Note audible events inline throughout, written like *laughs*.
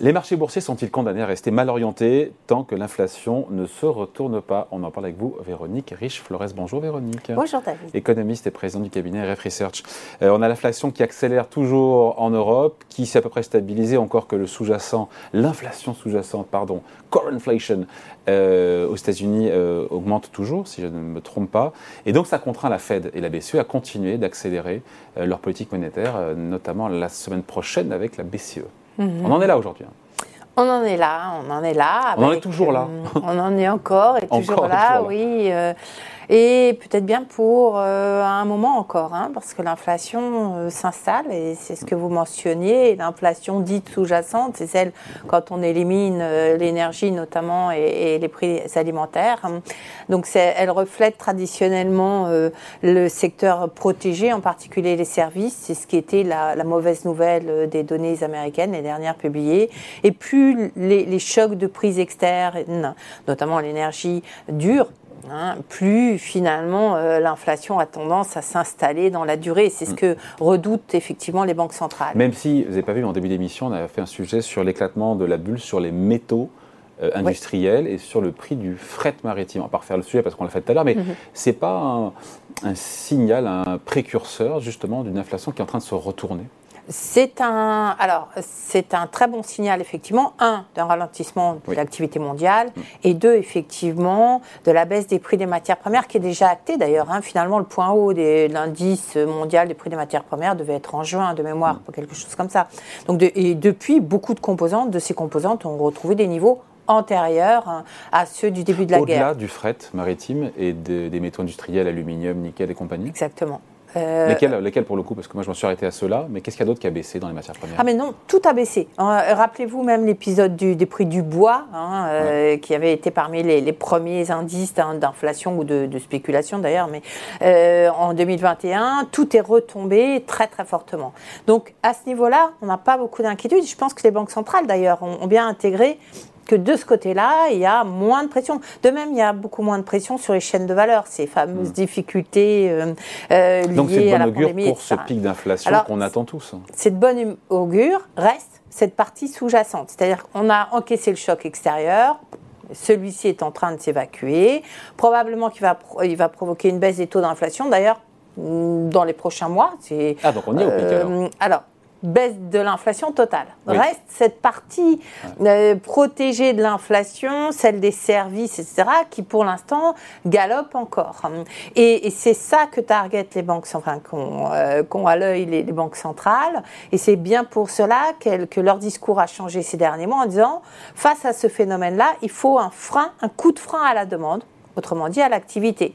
Les marchés boursiers sont-ils condamnés à rester mal orientés tant que l'inflation ne se retourne pas? On en parle avec vous, Véronique Riche-Flores. Bonjour Véronique. Bonjour David. Économiste et président du cabinet RF Research. Euh, on a l'inflation qui accélère toujours en Europe, qui s'est à peu près stabilisée, encore que le sous-jacent, l'inflation sous-jacente, pardon, core inflation, euh, aux États-Unis euh, augmente toujours, si je ne me trompe pas. Et donc ça contraint la Fed et la BCE à continuer d'accélérer leur politique monétaire, notamment la semaine prochaine avec la BCE. Mhm. On en est là aujourd'hui. Hein. On en est là, on en est là. on en est toujours là. Euh, on en est encore et *laughs* toujours là, oui. Euh, et peut-être bien pour euh, un moment encore, hein, parce que l'inflation euh, s'installe, et c'est ce que vous mentionniez, l'inflation dite sous-jacente, c'est celle quand on élimine euh, l'énergie notamment et, les prix alimentaires. Donc elle reflète traditionnellement le secteur protégé, en particulier les services, c'est ce qui était la, mauvaise nouvelle des données américaines, les dernières publiées. Et plus les, les chocs de prix externes, notamment l'énergie, dure, Hein, plus finalement euh, l'inflation a tendance à s'installer dans la durée. C'est ce mm. que redoutent effectivement les banques centrales. Même si, vous n'avez pas vu, en début d'émission, on a fait un sujet sur l'éclatement de la bulle sur les métaux. Euh, industriels et sur le prix du fret maritime. On va pas refaire le sujet parce qu'on l'a fait tout à l'heure, mais mm-hmm. ce n'est pas un, signal, un précurseur justement d'une inflation qui est en train de se retourner c'est un, alors, c'est un très bon signal, effectivement, un, d'un ralentissement de l'activité mondiale, mm. et deux, effectivement, de la baisse des prix des matières premières, qui est déjà actée d'ailleurs. Hein. Finalement, le point haut de l'indice mondial des prix des matières premières devait être en juin, de mémoire, mm. quelque chose comme ça. Donc, et depuis, beaucoup de composantes, de ces composantes, ont retrouvé des niveaux antérieurs hein, à ceux du début de la guerre. Au-delà du fret maritime et des métaux industriels, aluminium, nickel et compagnie? Exactement. Euh, lesquels, pour le coup Parce que moi je m'en suis arrêté à ceux-là, mais qu'est-ce qu'il y a d'autre qui a baissé dans les matières premières? Ah mais non, tout a baissé. Hein, rappelez-vous même l'épisode des prix du bois, hein, euh, qui avait été parmi les, premiers indices d'inflation ou de, spéculation d'ailleurs, mais euh, en 2021, tout est retombé très très fortement. Donc à ce niveau-là, on n'a pas beaucoup d'inquiétude. Je pense que les banques centrales d'ailleurs ont bien intégré que de ce côté-là, il y a moins de pression. De même, il y a beaucoup moins de pression sur les chaînes de valeur, ces fameuses hmm. difficultés euh, euh, liées Donc c'est de bonne augure pour ce pic d'inflation qu'on attend tous. C'est de bonne augure. Reste cette partie sous-jacente, c'est-à-dire qu'on a encaissé le choc extérieur, celui-ci est en train de s'évacuer. Probablement qu'il va, il va provoquer une baisse des taux d'inflation. D'ailleurs, dans les prochains mois. Ah, donc on est au pic euh, alors baisse de l'inflation totale. Reste cette partie euh, protégée de l'inflation, celle des services, etc., qui pour l'instant galope encore. Et, c'est ça que target les banques, enfin, qu'ont euh, à l'œil les, banques centrales. Et c'est bien pour cela que leur discours a changé ces derniers mois en disant, face à ce phénomène-là, il faut un frein, un coup de frein à la demande autrement dit à l'activité.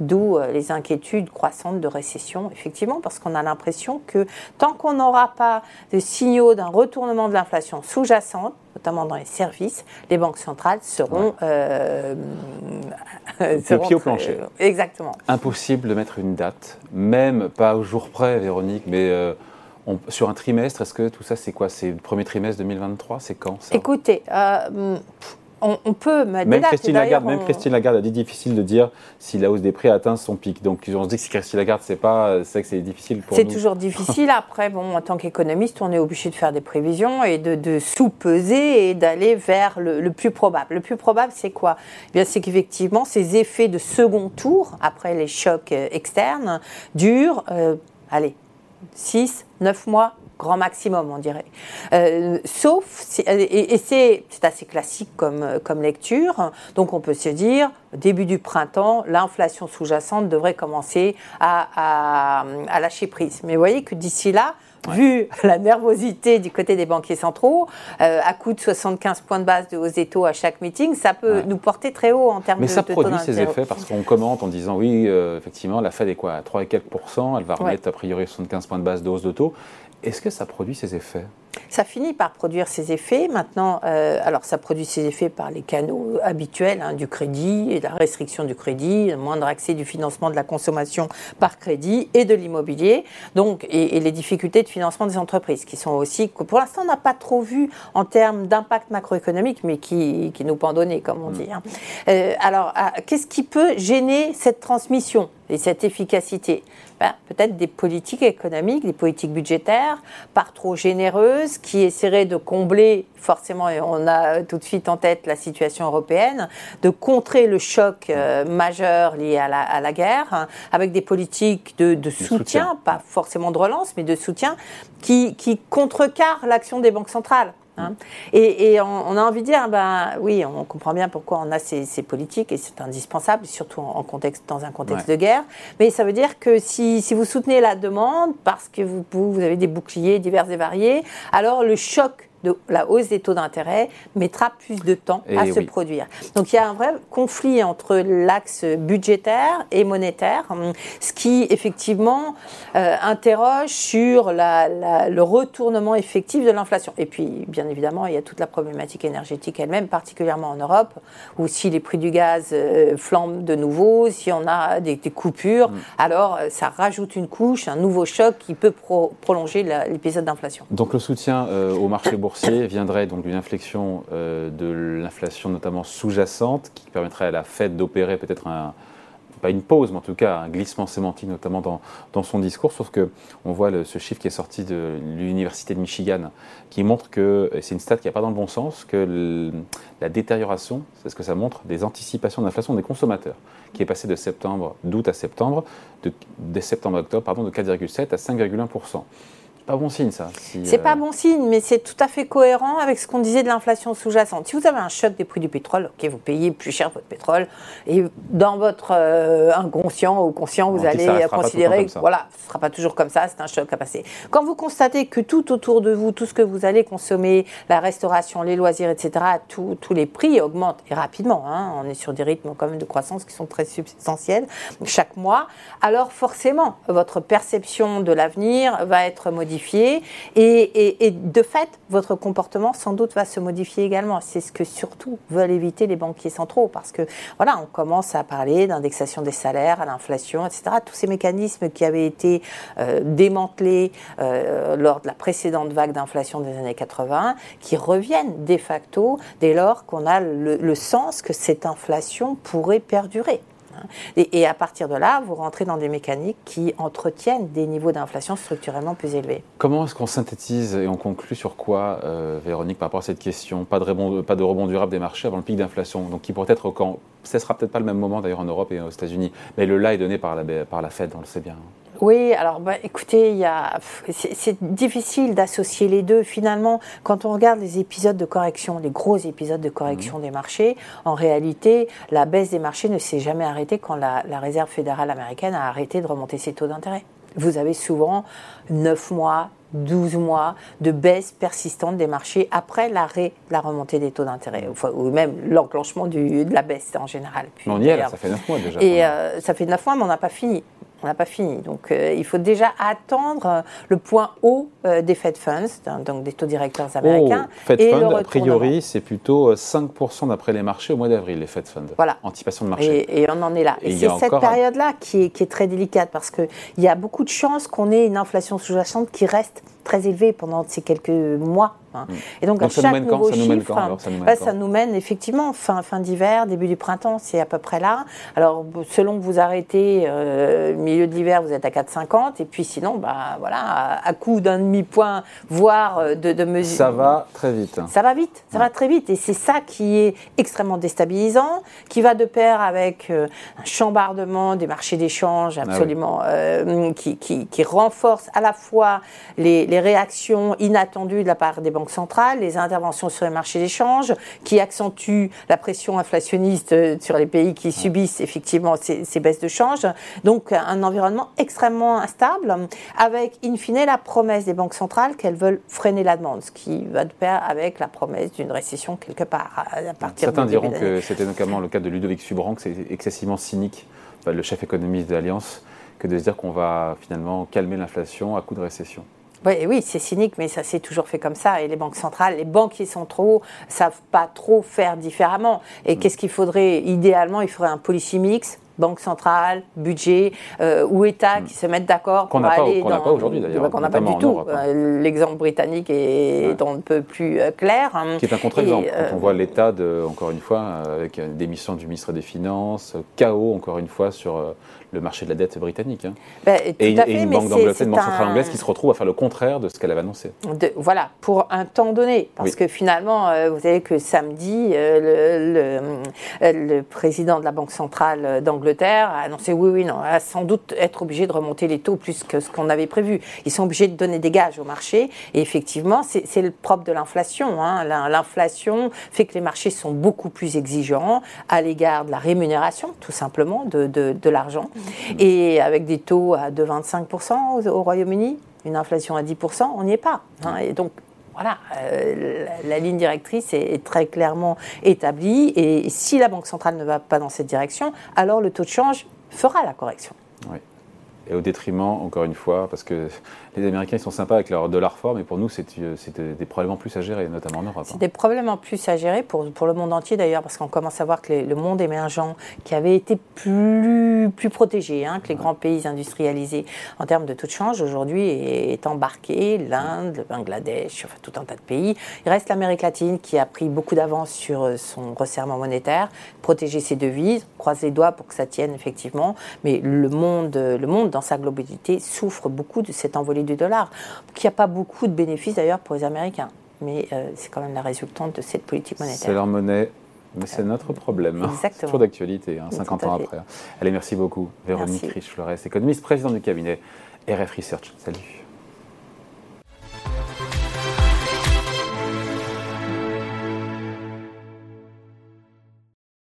D'où euh, les inquiétudes croissantes de récession, effectivement, parce qu'on a l'impression que tant qu'on n'aura pas de signaux d'un retournement de l'inflation sous-jacente, notamment dans les services, les banques centrales seront... Euh, *laughs* seront pied au plancher. exactement. Impossible de mettre une date, même pas au jour près, Véronique, mais... Euh, sur un trimestre, est-ce que tout ça, c'est quoi? C'est le premier trimestre 2023 C'est quand ça? Écoutez, euh, on, peut même Christine Lagarde, même Christine Lagarde a dit difficile de dire si la hausse des prix a atteint son pic. Donc on se dit que si Christine Lagarde c'est pas, c'est que c'est difficile pour nous. C'est toujours difficile. *laughs* Après, bon, en tant qu'économiste, on est obligé de faire des prévisions et de, sous-peser et d'aller vers le, plus probable. Le plus probable, c'est quoi? Eh Bien, c'est qu'effectivement ces effets de second tour après les chocs euh, externes durent, euh, allez, 6, 9 mois, grand maximum, on dirait. Euh, sauf, et, c'est assez classique comme, comme lecture, donc on peut se dire, début du printemps, l'inflation sous-jacente devrait commencer à, à, lâcher prise. Mais vous voyez que d'ici là, vu la nervosité du côté des banquiers centraux, euh, à coup de 75 points de base de hausse des taux à chaque meeting, ça peut nous porter très haut en termes de Mais ça produit ces effets parce qu'on commente en disant oui, euh, effectivement, la Fed est quoi à 3 et quelques pourcents, elle va remettre a priori 75 points de base de hausse de taux. Est-ce que ça produit ces effets? Ça finit par produire ces effets. Maintenant, euh, alors ça produit ces effets par les canaux habituels hein, du crédit et la restriction du crédit, le moindre accès du financement de la consommation par crédit et de l'immobilier. Donc, et, les difficultés de financement des entreprises qui sont aussi, pour l'instant, on n'a pas trop vu en termes d'impact macroéconomique, mais qui, qui nous pendonnaient, comme on mm. dit. Hein. Euh, alors, ah, qu'est-ce qui peut gêner cette transmission et cette efficacité? Ben, Peut-être des politiques économiques, des politiques budgétaires, pas trop généreuses, qui essaieraient de combler, forcément, et on a tout de suite en tête la situation européenne, de contrer le choc euh, majeur lié à la, guerre, hein, avec des politiques de, soutien, pas forcément de relance, mais de soutien, qui, qui contrecarrent l'action des banques centrales. Hein. Et, on, a envie de dire, ben oui, on comprend bien pourquoi on a ces, politiques et c'est indispensable, surtout en, contexte, dans un contexte de guerre. Mais ça veut dire que si, si, vous soutenez la demande parce que vous, vous avez des boucliers divers et variés, alors le choc de la hausse des taux d'intérêt mettra plus de temps à se produire. Donc il y a un vrai conflit entre l'axe budgétaire et monétaire, ce qui effectivement euh, interroge sur le retournement effectif de l'inflation. Et puis bien évidemment, il y a toute la problématique énergétique elle-même, particulièrement en Europe, où si les prix du gaz euh, flambent de nouveau, si on a des, coupures, mm. alors euh, ça rajoute une couche, un nouveau choc qui peut prolonger l'épisode d'inflation. Donc le soutien au marché viendrait donc d'une inflexion euh, de l'inflation notamment sous-jacente qui permettrait à la Fed d'opérer peut-être un, pas une pause, mais en tout cas un glissement sémantique, notamment dans, dans son discours. Sauf que on voit ce chiffre qui est sorti de l'université de Michigan, qui montre que c'est une stat qui n'est pas dans le bon sens, que la détérioration, c'est ce que ça montre, des anticipations d'inflation des consommateurs, qui est passé de septembre, d'août à septembre, de, septembre octobre, pardon, de 4,7 à 5,1 pas bon signe, ça. c'est pas euh, bon signe, mais c'est tout à fait cohérent avec ce qu'on disait de l'inflation sous-jacente. Si vous avez un choc des prix du pétrole, ok, vous payez plus cher votre pétrole, et dans votre euh, inconscient ou conscient, vous allez considérer que voilà, ce ne sera pas toujours comme ça, c'est un choc à passer. Quand vous constatez que tout autour de vous, tout ce que vous allez consommer, la restauration, les loisirs, etc., tous les prix augmentent et rapidement. Hein, on est sur des rythmes quand même de croissance qui sont très substantiels chaque mois. Alors forcément, votre perception de l'avenir va être modifiée et, de fait, votre comportement sans doute va se modifier également. C'est ce que surtout veulent éviter les banquiers centraux parce que voilà, on commence à parler d'indexation des salaires, à l'inflation, etc. Tous ces mécanismes qui avaient été euh, démantelés euh, lors de la précédente vague d'inflation des années 80, qui reviennent de facto dès lors qu'on a le sens que cette inflation pourrait perdurer. Et, à partir de là, vous rentrez dans des mécaniques qui entretiennent des niveaux d'inflation structurellement plus élevés. Comment est-ce qu'on synthétise et on conclut sur quoi, euh, Véronique, par rapport à cette question pas de, rebond, durable des marchés avant le pic d'inflation, donc qui pourrait être quand Ce sera peut-être pas le même moment d'ailleurs en Europe et aux États-Unis, mais le là est donné par la, par la Fed, on le sait bien. Oui, alors bah, écoutez, c'est difficile d'associer les deux. Finalement, quand on regarde les épisodes de correction, les gros épisodes de correction mmh. des marchés, en réalité, la baisse des marchés ne s'est jamais arrêtée quand la, Réserve fédérale américaine a arrêté de remonter ses taux d'intérêt. Vous avez souvent 9 mois, 12 mois de baisse persistante des marchés après l'arrêt de la remontée des taux d'intérêt, ou même l'enclenchement de la baisse en général. on y est, là, ça fait 9 mois déjà. Et euh, ça fait 9 mois, mais on n'a pas fini. On n'a pas fini. Donc, euh, il faut déjà attendre euh, le point haut euh, des Fed Funds, donc des taux directeurs américains. Oh, Fed Funds, a priori, c'est plutôt 5% d'après les marchés au mois d'avril, les Fed Funds. Voilà. Anticipation de marché. Et, on en est là. Et, c'est cette période-là qui, qui est très délicate parce qu'il y a beaucoup de chances qu'on ait une inflation sous-jacente qui reste très élevée pendant ces quelques mois Hein. Mm. Et donc, à chaque nouveau chiffre, ça nous mène, effectivement fin, fin d'hiver, début du printemps, c'est à peu près là. Alors, selon que vous arrêtez, euh, milieu de l'hiver, vous êtes à 4,50. Et puis sinon, bah, voilà, à, coup d'un demi-point, voire euh, de, de mesure. Ça va très vite. Ça va vite, ça va très vite. Et c'est ça qui est extrêmement déstabilisant, qui va de pair avec euh, un chambardement des marchés d'échange ah absolument, qui, qui, qui, renforce à la fois les, les réactions inattendues de la part des banques centrales, les interventions sur les marchés d'échange, qui accentuent la pression inflationniste euh, sur les pays qui subissent effectivement ces, baisses de change. Donc un environnement extrêmement instable, avec in fine la promesse des banques centrales qu'elles veulent freiner la demande, ce qui va de pair avec la promesse d'une récession quelque part à partir Certains diront que c'était notamment le cas de Ludovic Subran, que c'est excessivement cynique, le chef économiste de l'Alliance, que de se dire qu'on va finalement calmer l'inflation à coup de récession. Oui, oui c'est cynique, mais ça s'est toujours fait comme ça. Et les banques centrales, les banquiers centraux savent pas trop faire différemment. Et mm. qu'est-ce qu'il faudrait Idéalement, il faudrait un policy mix banque centrale, budget euh, ou État mm. qui se mettent d'accord pour aller dans... Qu'on n'a pas aujourd'hui d'ailleurs. Qu'on n'a pas du tout. Hein. Euh, l'exemple britannique est, un peu plus euh, clair. Hein. Qui est un contre-exemple. Quand on voit l'État, encore une fois, avec démission du ministre des Finances, chaos encore une fois sur le marché de la dette britannique. Hein. Ben, et, une mais banque d'Angleterre, une banque centrale un- anglaise qui se retrouve à faire le contraire de ce qu'elle avait annoncé. de- voilà, pour un temps donné. Parce Oui. que finalement, euh, vous savez que samedi, le, le- le président de la Banque centrale d'Angleterre a annoncé oui, oui, non, va sans doute être obligé de remonter les taux plus que ce qu'on avait prévu. Ils sont obligés de donner des gages au marché. Et effectivement, c'est le propre de l'inflation. hein. L'in- L'inflation fait que les marchés sont beaucoup plus exigeants à l'égard de la rémunération, tout simplement, de, de- de l'argent. Et avec des taux à 2,25% au, au Royaume-Uni, une inflation à 10%, on n'y est pas. hein. Et donc, voilà, euh, la, ligne directrice est, très clairement établie. Et si la Banque centrale ne va pas dans cette direction, alors le taux de change fera la correction. Et au détriment, encore une fois, parce que les Américains ils sont sympas avec leur dollar fort, mais pour nous, c'est euh, des problèmes en plus à gérer, notamment en Europe. C'est hein. des problèmes en plus à gérer pour, pour le monde entier d'ailleurs, parce qu'on commence à voir que les- le monde émergent, qui avait été plus, plus protégé hein, que les grands pays industrialisés en termes de taux de change, aujourd'hui est, embarqué. L'Inde, le Bangladesh, enfin tout un tas de pays. Il reste l'Amérique latine qui a pris beaucoup d'avance sur euh, son resserrement monétaire, protéger ses devises, croise les doigts pour que ça tienne effectivement. Mais le monde, le monde dans sa globalité souffre beaucoup de cette envolée du dollar, qui n'a pas beaucoup de bénéfices d'ailleurs pour les Américains mais euh, c'est quand même la résultante de cette politique C'est monétaire. leur monnaie, mais c'est notre problème. Exactement. C'est toujours d'actualité, hein, Tout 50 à ans après. Allez, merci beaucoup. Véronique. Riche-Flores, économiste, présidente du cabinet RF Research. Salut.